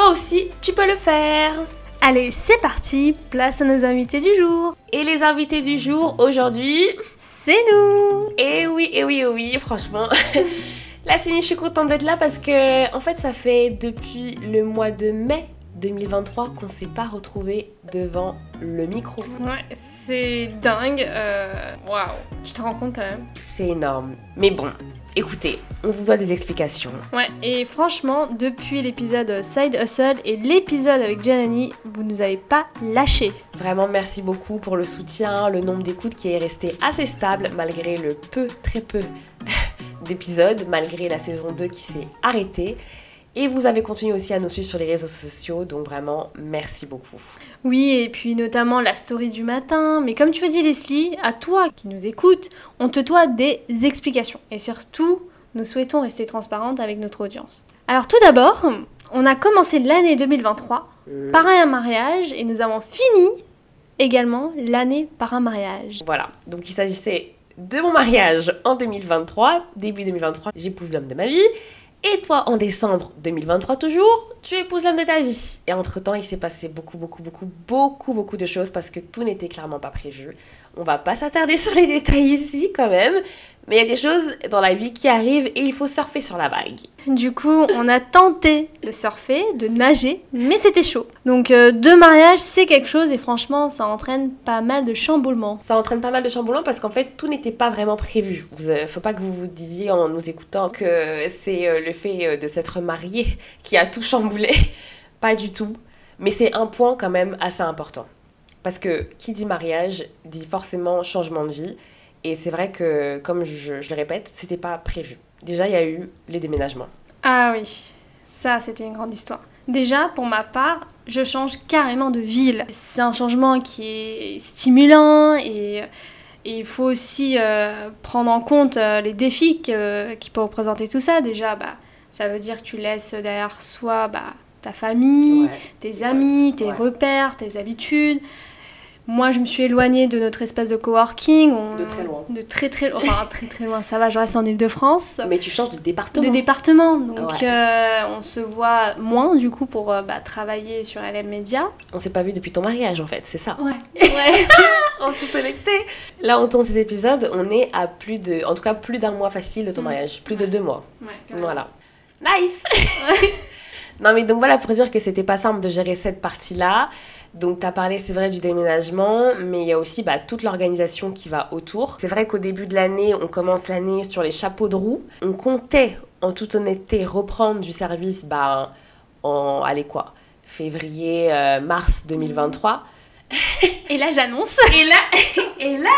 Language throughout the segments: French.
toi aussi, tu peux le faire. Allez, c'est parti, place à nos invités du jour. Et les invités du jour aujourd'hui, c'est nous. Et oui, et oui, et oui, franchement. Là, Céline, je suis contente d'être là parce que, en fait, ça fait depuis le mois de mai 2023 qu'on s'est pas retrouvé devant le micro. Ouais, c'est dingue. Euh, waouh, tu te rends compte quand même? C'est énorme. Mais bon, écoutez, on vous doit des explications. Ouais, et franchement, depuis l'épisode Side Hustle et l'épisode avec Janani, vous nous avez pas lâché. Vraiment, merci beaucoup pour le soutien, le nombre d'écoutes qui est resté assez stable malgré le peu, très peu d'épisodes, malgré la saison 2 qui s'est arrêtée. Et vous avez continué aussi à nous suivre sur les réseaux sociaux, donc vraiment merci beaucoup. Oui, et puis notamment la story du matin. Mais comme tu as dit Leslie, à toi qui nous écoutes, on te doit des explications. Et surtout, nous souhaitons rester transparentes avec notre audience. Alors tout d'abord, on a commencé l'année 2023 mmh. par un mariage et nous avons fini également l'année par un mariage. Voilà, donc il s'agissait de mon mariage en 2023, début 2023, j'épouse l'homme de ma vie. Et toi, en décembre 2023 toujours, tu épouses l'homme de ta vie. Et entre-temps, il s'est passé beaucoup, beaucoup, beaucoup, beaucoup, beaucoup de choses parce que tout n'était clairement pas prévu. On va pas s'attarder sur les détails ici quand même, mais il y a des choses dans la vie qui arrivent et il faut surfer sur la vague. Du coup, on a tenté de surfer, de nager, mais c'était chaud. Donc euh, deux mariages, c'est quelque chose et franchement, ça entraîne pas mal de chamboulements. Ça entraîne pas mal de chamboulements parce qu'en fait, tout n'était pas vraiment prévu. Vous, euh, faut pas que vous vous disiez en nous écoutant que c'est euh, le fait de s'être marié qui a tout chamboulé. pas du tout. Mais c'est un point quand même assez important. Parce que qui dit mariage dit forcément changement de vie. Et c'est vrai que, comme je, le répète, c'était pas prévu. Déjà, il y a eu les déménagements. Ah oui, ça c'était une grande histoire. Déjà, pour ma part, je change carrément de ville. C'est un changement qui est stimulant et, il faut aussi euh, prendre en compte euh, les défis qui peuvent représenter tout ça. Déjà, bah, ça veut dire que tu laisses derrière soi bah, ta famille, tes amis, tes repères, tes habitudes. Moi, je me suis éloignée de notre espace de coworking. De très loin. De très très loin. Enfin, très très loin, ça va, je reste en Ile-de-France. Mais tu changes de département. De département. Donc, euh, on se voit moins, du coup, pour euh, bah, travailler sur LM Media. On s'est pas vu depuis ton mariage, en fait, c'est ça Ouais. ouais. en toute honnêteté. Là, on tourne cet épisode, on est à plus de. En tout cas, plus d'un mois facile de ton mm. mariage. Plus de deux mois. Ouais, voilà. Nice Non, mais donc voilà, pour dire que c'était pas simple de gérer cette partie-là. Donc, tu as parlé, c'est vrai, du déménagement, mais il y a aussi bah, toute l'organisation qui va autour. C'est vrai qu'au début de l'année, on commence l'année sur les chapeaux de roue. On comptait, en toute honnêteté, reprendre du service bah, en, allez quoi, février, euh, mars 2023. Et là, j'annonce. et là, et là,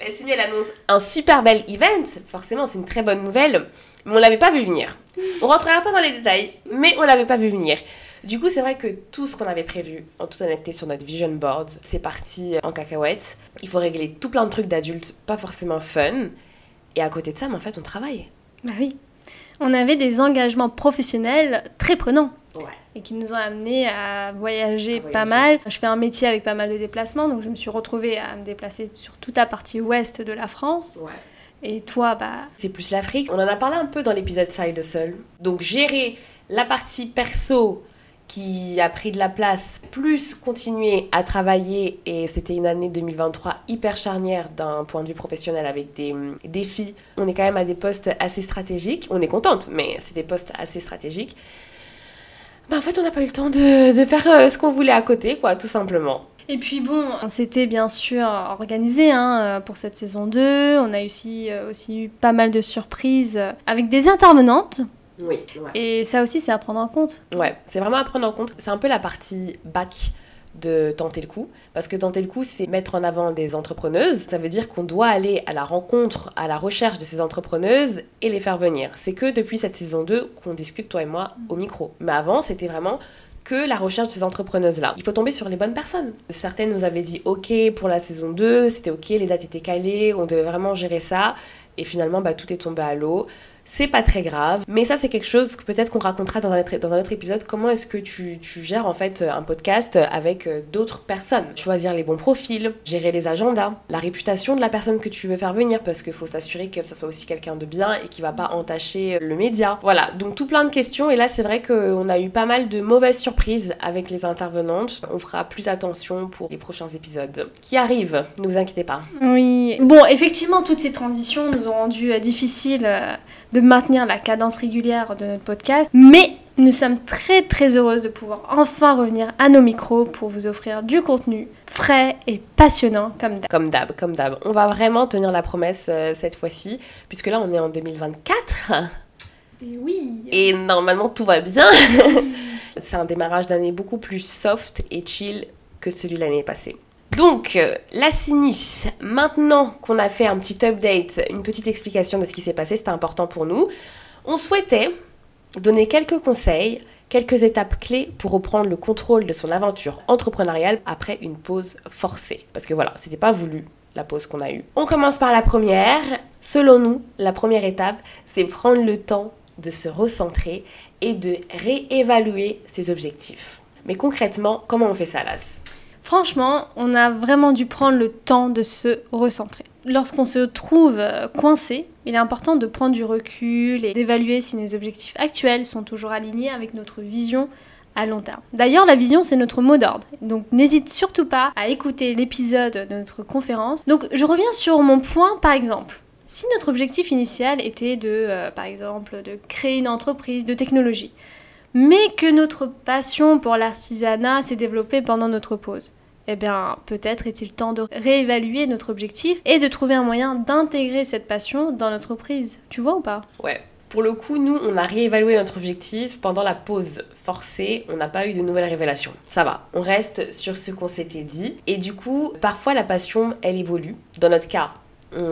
la signe, elle annonce un super bel event. Forcément, c'est une très bonne nouvelle mais on l'avait pas vu venir. On rentrera pas dans les détails, mais on l'avait pas vu venir. Du coup, c'est vrai que tout ce qu'on avait prévu, en toute honnêteté, sur notre vision board, c'est parti en cacahuète. Il faut régler tout plein de trucs d'adultes, pas forcément fun. Et à côté de ça, mais en fait, on travaille. Bah oui. On avait des engagements professionnels très prenants. Ouais. Et qui nous ont amenés à voyager, pas mal. Je fais un métier avec pas mal de déplacements, donc je me suis retrouvée à me déplacer sur toute la partie ouest de la France. Ouais. Et toi, bah... C'est plus l'Afrique. On en a parlé un peu dans l'épisode Side Seul. Donc gérer la partie perso qui a pris de la place, plus continuer à travailler, et c'était une année 2023 hyper charnière d'un point de vue professionnel avec des hum, défis. On est quand même à des postes assez stratégiques. On est contente, mais c'est des postes assez stratégiques. Bah en fait, on n'a pas eu le temps de, faire euh, ce qu'on voulait à côté, quoi, tout simplement. Et puis bon, on s'était bien sûr organisé hein, euh, pour cette saison 2. On a aussi, euh, aussi eu pas mal de surprises avec des intervenantes. Oui. Et ça aussi, c'est à prendre en compte. Ouais, c'est vraiment à prendre en compte. C'est un peu la partie bac de tenter le coup. Parce que tenter le coup, c'est mettre en avant des entrepreneuses. Ça veut dire qu'on doit aller à la rencontre, à la recherche de ces entrepreneuses et les faire venir. C'est que depuis cette saison 2 qu'on discute, toi et moi, au micro. Mais avant, c'était vraiment que la recherche de ces entrepreneuses-là. Il faut tomber sur les bonnes personnes. Certaines nous avaient dit OK pour la saison 2, c'était OK, les dates étaient calées, on devait vraiment gérer ça. Et finalement, bah, tout est tombé à l'eau. C'est pas très grave, mais ça c'est quelque chose que peut-être qu'on racontera dans un, autre, épisode. Comment est-ce que tu, gères en fait un podcast avec euh, d'autres personnes? Choisir les bons profils, gérer les agendas, la réputation de la personne que tu veux faire venir parce qu'il faut s'assurer que ça soit aussi quelqu'un de bien et qui va pas entacher le média. Voilà, donc tout plein de questions et là c'est vrai qu'on a eu pas mal de mauvaises surprises avec les intervenantes. On fera plus attention pour les prochains épisodes qui arrivent, ne vous inquiétez pas. Oui, bon effectivement toutes ces transitions nous ont rendu euh, difficiles. Euh, de maintenir la cadence régulière de notre podcast. Mais nous sommes très très heureuses de pouvoir enfin revenir à nos micros pour vous offrir du contenu frais et passionnant comme d'hab. Comme d'hab, comme d'hab. On va vraiment tenir la promesse euh, cette fois-ci, puisque là on est en 2024. Et oui. Et normalement tout va bien. C'est un démarrage d'année beaucoup plus soft et chill que celui de l'année passée. Donc, euh, la CINI, maintenant qu'on a fait un petit update, une petite explication de ce qui s'est passé, c'était important pour nous, on souhaitait donner quelques conseils, quelques étapes clés pour reprendre le contrôle de son aventure entrepreneuriale après une pause forcée. Parce que voilà, c'était pas voulu la pause qu'on a eue. On commence par la première. Selon nous, la première étape, c'est prendre le temps de se recentrer et de réévaluer ses objectifs. Mais concrètement, comment on fait ça, Las? Franchement, on a vraiment dû prendre le temps de se recentrer. Lorsqu'on se trouve euh, coincé, il est important de prendre du recul et d'évaluer si nos objectifs actuels sont toujours alignés avec notre vision à long terme. D'ailleurs, la vision, c'est notre mot d'ordre. Donc, n'hésite surtout pas à écouter l'épisode de notre conférence. Donc, je reviens sur mon point, par exemple. Si notre objectif initial était de, euh, par exemple, de créer une entreprise de technologie, mais que notre passion pour l'artisanat s'est développée pendant notre pause eh bien, peut-être est-il temps de réévaluer notre objectif et de trouver un moyen d'intégrer cette passion dans notre prise. Tu vois ou pas? Ouais. Pour le coup, nous, on a réévalué notre objectif pendant la pause forcée. On n'a pas eu de nouvelles révélations. Ça va. On reste sur ce qu'on s'était dit. Et du coup, parfois, la passion, elle évolue. Dans notre cas,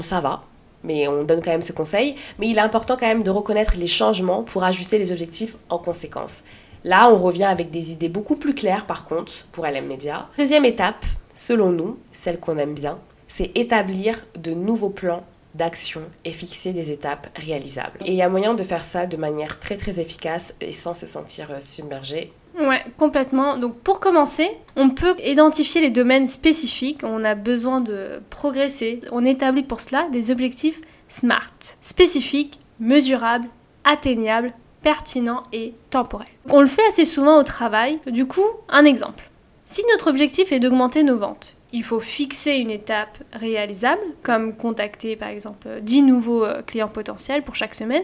ça va mais on donne quand même ce conseil. Mais il est important quand même de reconnaître les changements pour ajuster les objectifs en conséquence. Là, on revient avec des idées beaucoup plus claires par contre pour LM Media. Deuxième étape, selon nous, celle qu'on aime bien, c'est établir de nouveaux plans d'action et fixer des étapes réalisables. Et il y a moyen de faire ça de manière très très efficace et sans se sentir euh, submergé. Ouais, complètement. Donc pour commencer, on peut identifier les domaines spécifiques où on a besoin de progresser. On établit pour cela des objectifs SMART, spécifiques, mesurables, atteignables, pertinent et temporel. On le fait assez souvent au travail. Du coup, un exemple. Si notre objectif est d'augmenter nos ventes, il faut fixer une étape réalisable, comme contacter par exemple 10 nouveaux euh, clients potentiels pour chaque semaine,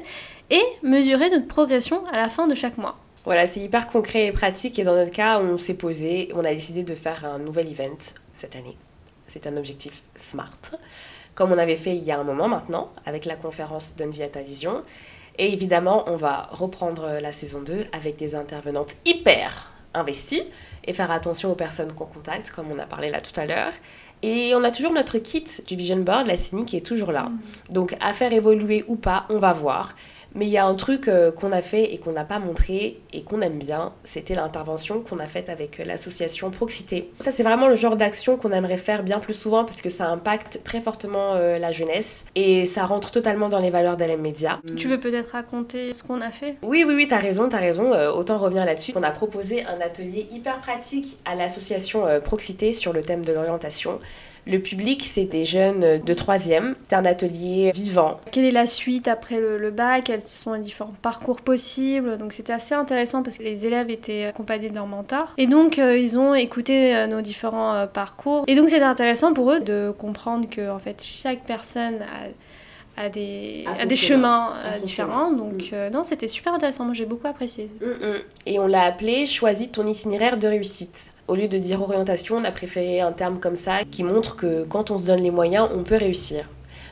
et mesurer notre progression à la fin de chaque mois. Voilà, c'est hyper concret et pratique, et dans notre cas, on s'est posé, on a décidé de faire un nouvel event cette année. C'est un objectif SMART, comme on avait fait il y a un moment maintenant, avec la conférence Donne vie à ta vision. Et évidemment, on va reprendre la saison 2 avec des intervenantes hyper investies et faire attention aux personnes qu'on contacte, comme on a parlé là tout à l'heure. Et on a toujours notre kit du Vision Board, la CINI, qui est toujours là. Mm. Donc, à faire évoluer ou pas, on va voir. Mais il y a un truc euh, qu'on a fait et qu'on n'a pas montré et qu'on aime bien, c'était l'intervention qu'on a faite avec euh, l'association Proxité. Ça, c'est vraiment le genre d'action qu'on aimerait faire bien plus souvent parce que ça impacte très fortement euh, la jeunesse et ça rentre totalement dans les valeurs d'LM Media. Tu veux peut-être raconter ce qu'on a fait? Oui, oui, oui, t'as raison, t'as raison. autant revenir là-dessus. On a proposé un atelier hyper pratique à l'association Proxité sur le thème de l'orientation. Le public, c'est des jeunes de troisième. C'est un atelier vivant. Quelle est la suite après le, bac? Quels sont les différents parcours possibles? Donc c'était assez intéressant parce que les élèves étaient accompagnés de leur mentor. Et donc euh, ils ont écouté euh, nos différents euh, parcours. Et donc c'était intéressant pour eux de comprendre que en fait chaque personne a à des, à des chemins différents. Donc, mm. non, c'était super intéressant. Moi, j'ai beaucoup apprécié. Mm, mm. Et on l'a appelé Choisis ton itinéraire de réussite. Au lieu de dire orientation, on a préféré un terme comme ça qui montre que quand on se donne les moyens, on peut réussir.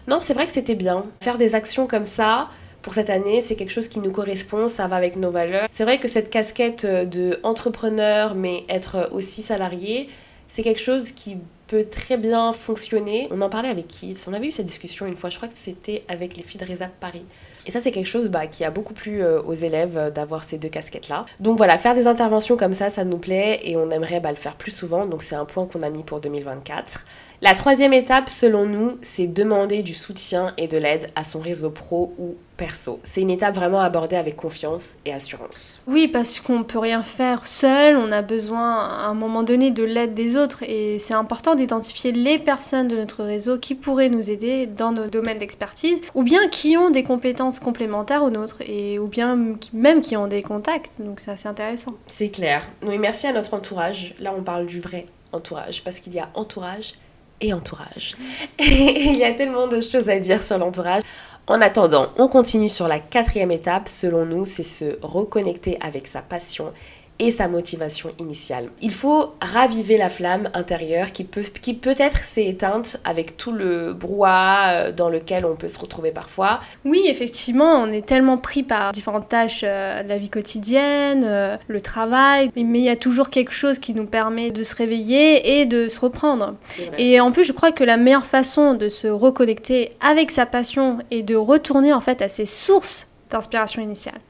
Non, c'est vrai que c'était bien. Faire des actions comme ça, pour cette année, c'est quelque chose qui nous correspond, ça va avec nos valeurs. C'est vrai que cette casquette de entrepreneur, mais être aussi salarié, c'est quelque chose qui peut très bien fonctionner. On en parlait avec qui On avait eu cette discussion une fois, je crois que c'était avec les filles de Reza Paris. Et ça, c'est quelque chose bah, qui a beaucoup plu euh, aux élèves euh, d'avoir ces deux casquettes-là. Donc voilà, faire des interventions comme ça, ça nous plaît et on aimerait bah, le faire plus souvent. Donc c'est un point qu'on a mis pour 2024. La troisième étape, selon nous, c'est demander du soutien et de l'aide à son réseau pro ou perso. C'est une étape vraiment abordée avec confiance et assurance. Oui, parce qu'on peut rien faire seul, on a besoin à un moment donné de l'aide des autres et c'est important d'identifier les personnes de notre réseau qui pourraient nous aider dans nos domaines d'expertise ou bien qui ont des compétences complémentaires aux nôtres et ou bien même qui ont des contacts. Donc c'est assez intéressant. C'est clair. Oui, merci à notre entourage. Là, on parle du vrai entourage parce qu'il y a entourage et entourage. Il y a tellement de choses à dire sur l'entourage. En attendant, on continue sur la quatrième étape, selon nous, c'est se reconnecter avec sa passion et sa motivation initiale. Il faut raviver la flamme intérieure qui peut qui peut-être s'est éteinte avec tout le brouhaha euh, dans lequel on peut se retrouver parfois. Oui, effectivement, on est tellement pris par différentes tâches euh, de la vie quotidienne, euh, le travail, mais il y a toujours quelque chose qui nous permet de se réveiller et de se reprendre. Et en plus, je crois que la meilleure façon de se reconnecter avec sa passion et de retourner en fait à ses sources d'inspiration initiale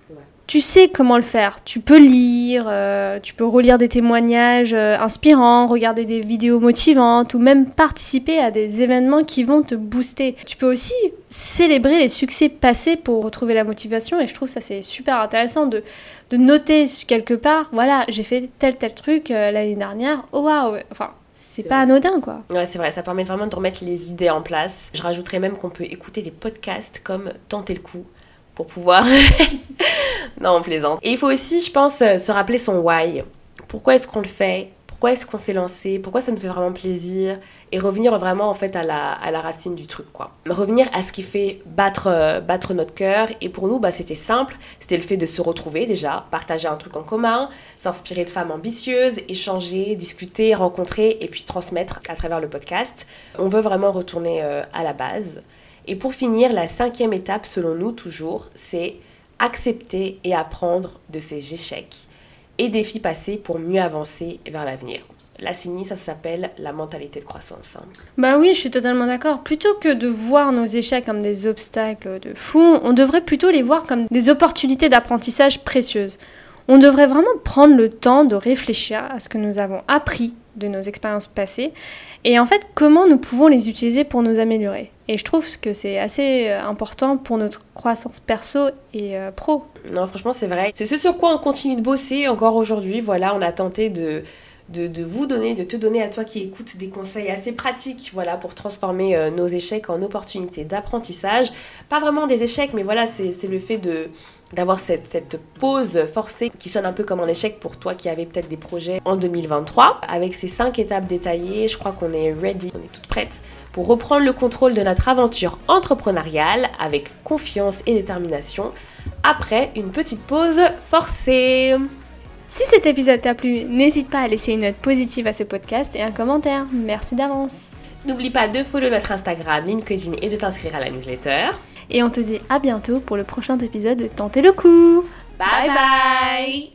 tu sais comment le faire. Tu peux lire, euh, tu peux relire des témoignages euh, inspirants, regarder des vidéos motivantes ou même participer à des événements qui vont te booster. Tu peux aussi célébrer les succès passés pour retrouver la motivation et je trouve ça c'est super intéressant de, de noter quelque part, voilà, j'ai fait tel tel truc euh, l'année dernière, oh waouh, enfin c'est pas anodin quoi. Ouais, c'est vrai, ça permet vraiment de remettre les idées en place. Je rajouterais même qu'on peut écouter des podcasts comme Tenter le coup pour pouvoir... non, on plaisante. Et il faut aussi, je pense, euh, se rappeler son why. Pourquoi est-ce qu'on le fait? Pourquoi est-ce qu'on s'est lancé, pourquoi ça nous fait vraiment plaisir, et revenir vraiment en fait à la, à la racine du truc quoi. Revenir à ce qui fait battre, euh, battre notre cœur, et pour nous bah, c'était simple, c'était le fait de se retrouver déjà, partager un truc en commun, s'inspirer de femmes ambitieuses, échanger, discuter, rencontrer, et puis transmettre à travers le podcast. On veut vraiment retourner euh, à la base. Et pour finir, la cinquième étape, selon nous toujours, c'est accepter et apprendre de ses échecs et défis passés pour mieux avancer vers l'avenir. La CINI, ça s'appelle la mentalité de croissance. Bah oui, je suis totalement d'accord. Plutôt que de voir nos échecs comme des obstacles de fou, on devrait plutôt les voir comme des opportunités d'apprentissage précieuses. On devrait vraiment prendre le temps de réfléchir à ce que nous avons appris de nos expériences passées et en fait comment nous pouvons les utiliser pour nous améliorer? Et je trouve que c'est assez euh, important pour notre croissance perso et euh, pro. Non, franchement, c'est vrai. C'est ce sur quoi on continue de bosser encore aujourd'hui. Voilà, on a tenté de, de, vous donner, de te donner à toi qui écoutes des conseils assez pratiques voilà, pour transformer euh, nos échecs en opportunités d'apprentissage. Pas vraiment des échecs, mais voilà, c'est le fait de d'avoir cette, cette pause forcée qui sonne un peu comme un échec pour toi qui avais peut-être des projets en 2023. Avec ces cinq étapes détaillées, je crois qu'on est ready, on est toute prête pour reprendre le contrôle de notre aventure entrepreneuriale avec confiance et détermination après une petite pause forcée. Si cet épisode t'a plu, n'hésite pas à laisser une note positive à ce podcast et un commentaire. Merci d'avance. N'oublie pas de follow notre Instagram, LinkedIn et de t'inscrire à la newsletter. Et on te dit à bientôt pour le prochain épisode de Tenter le coup. bye, bye.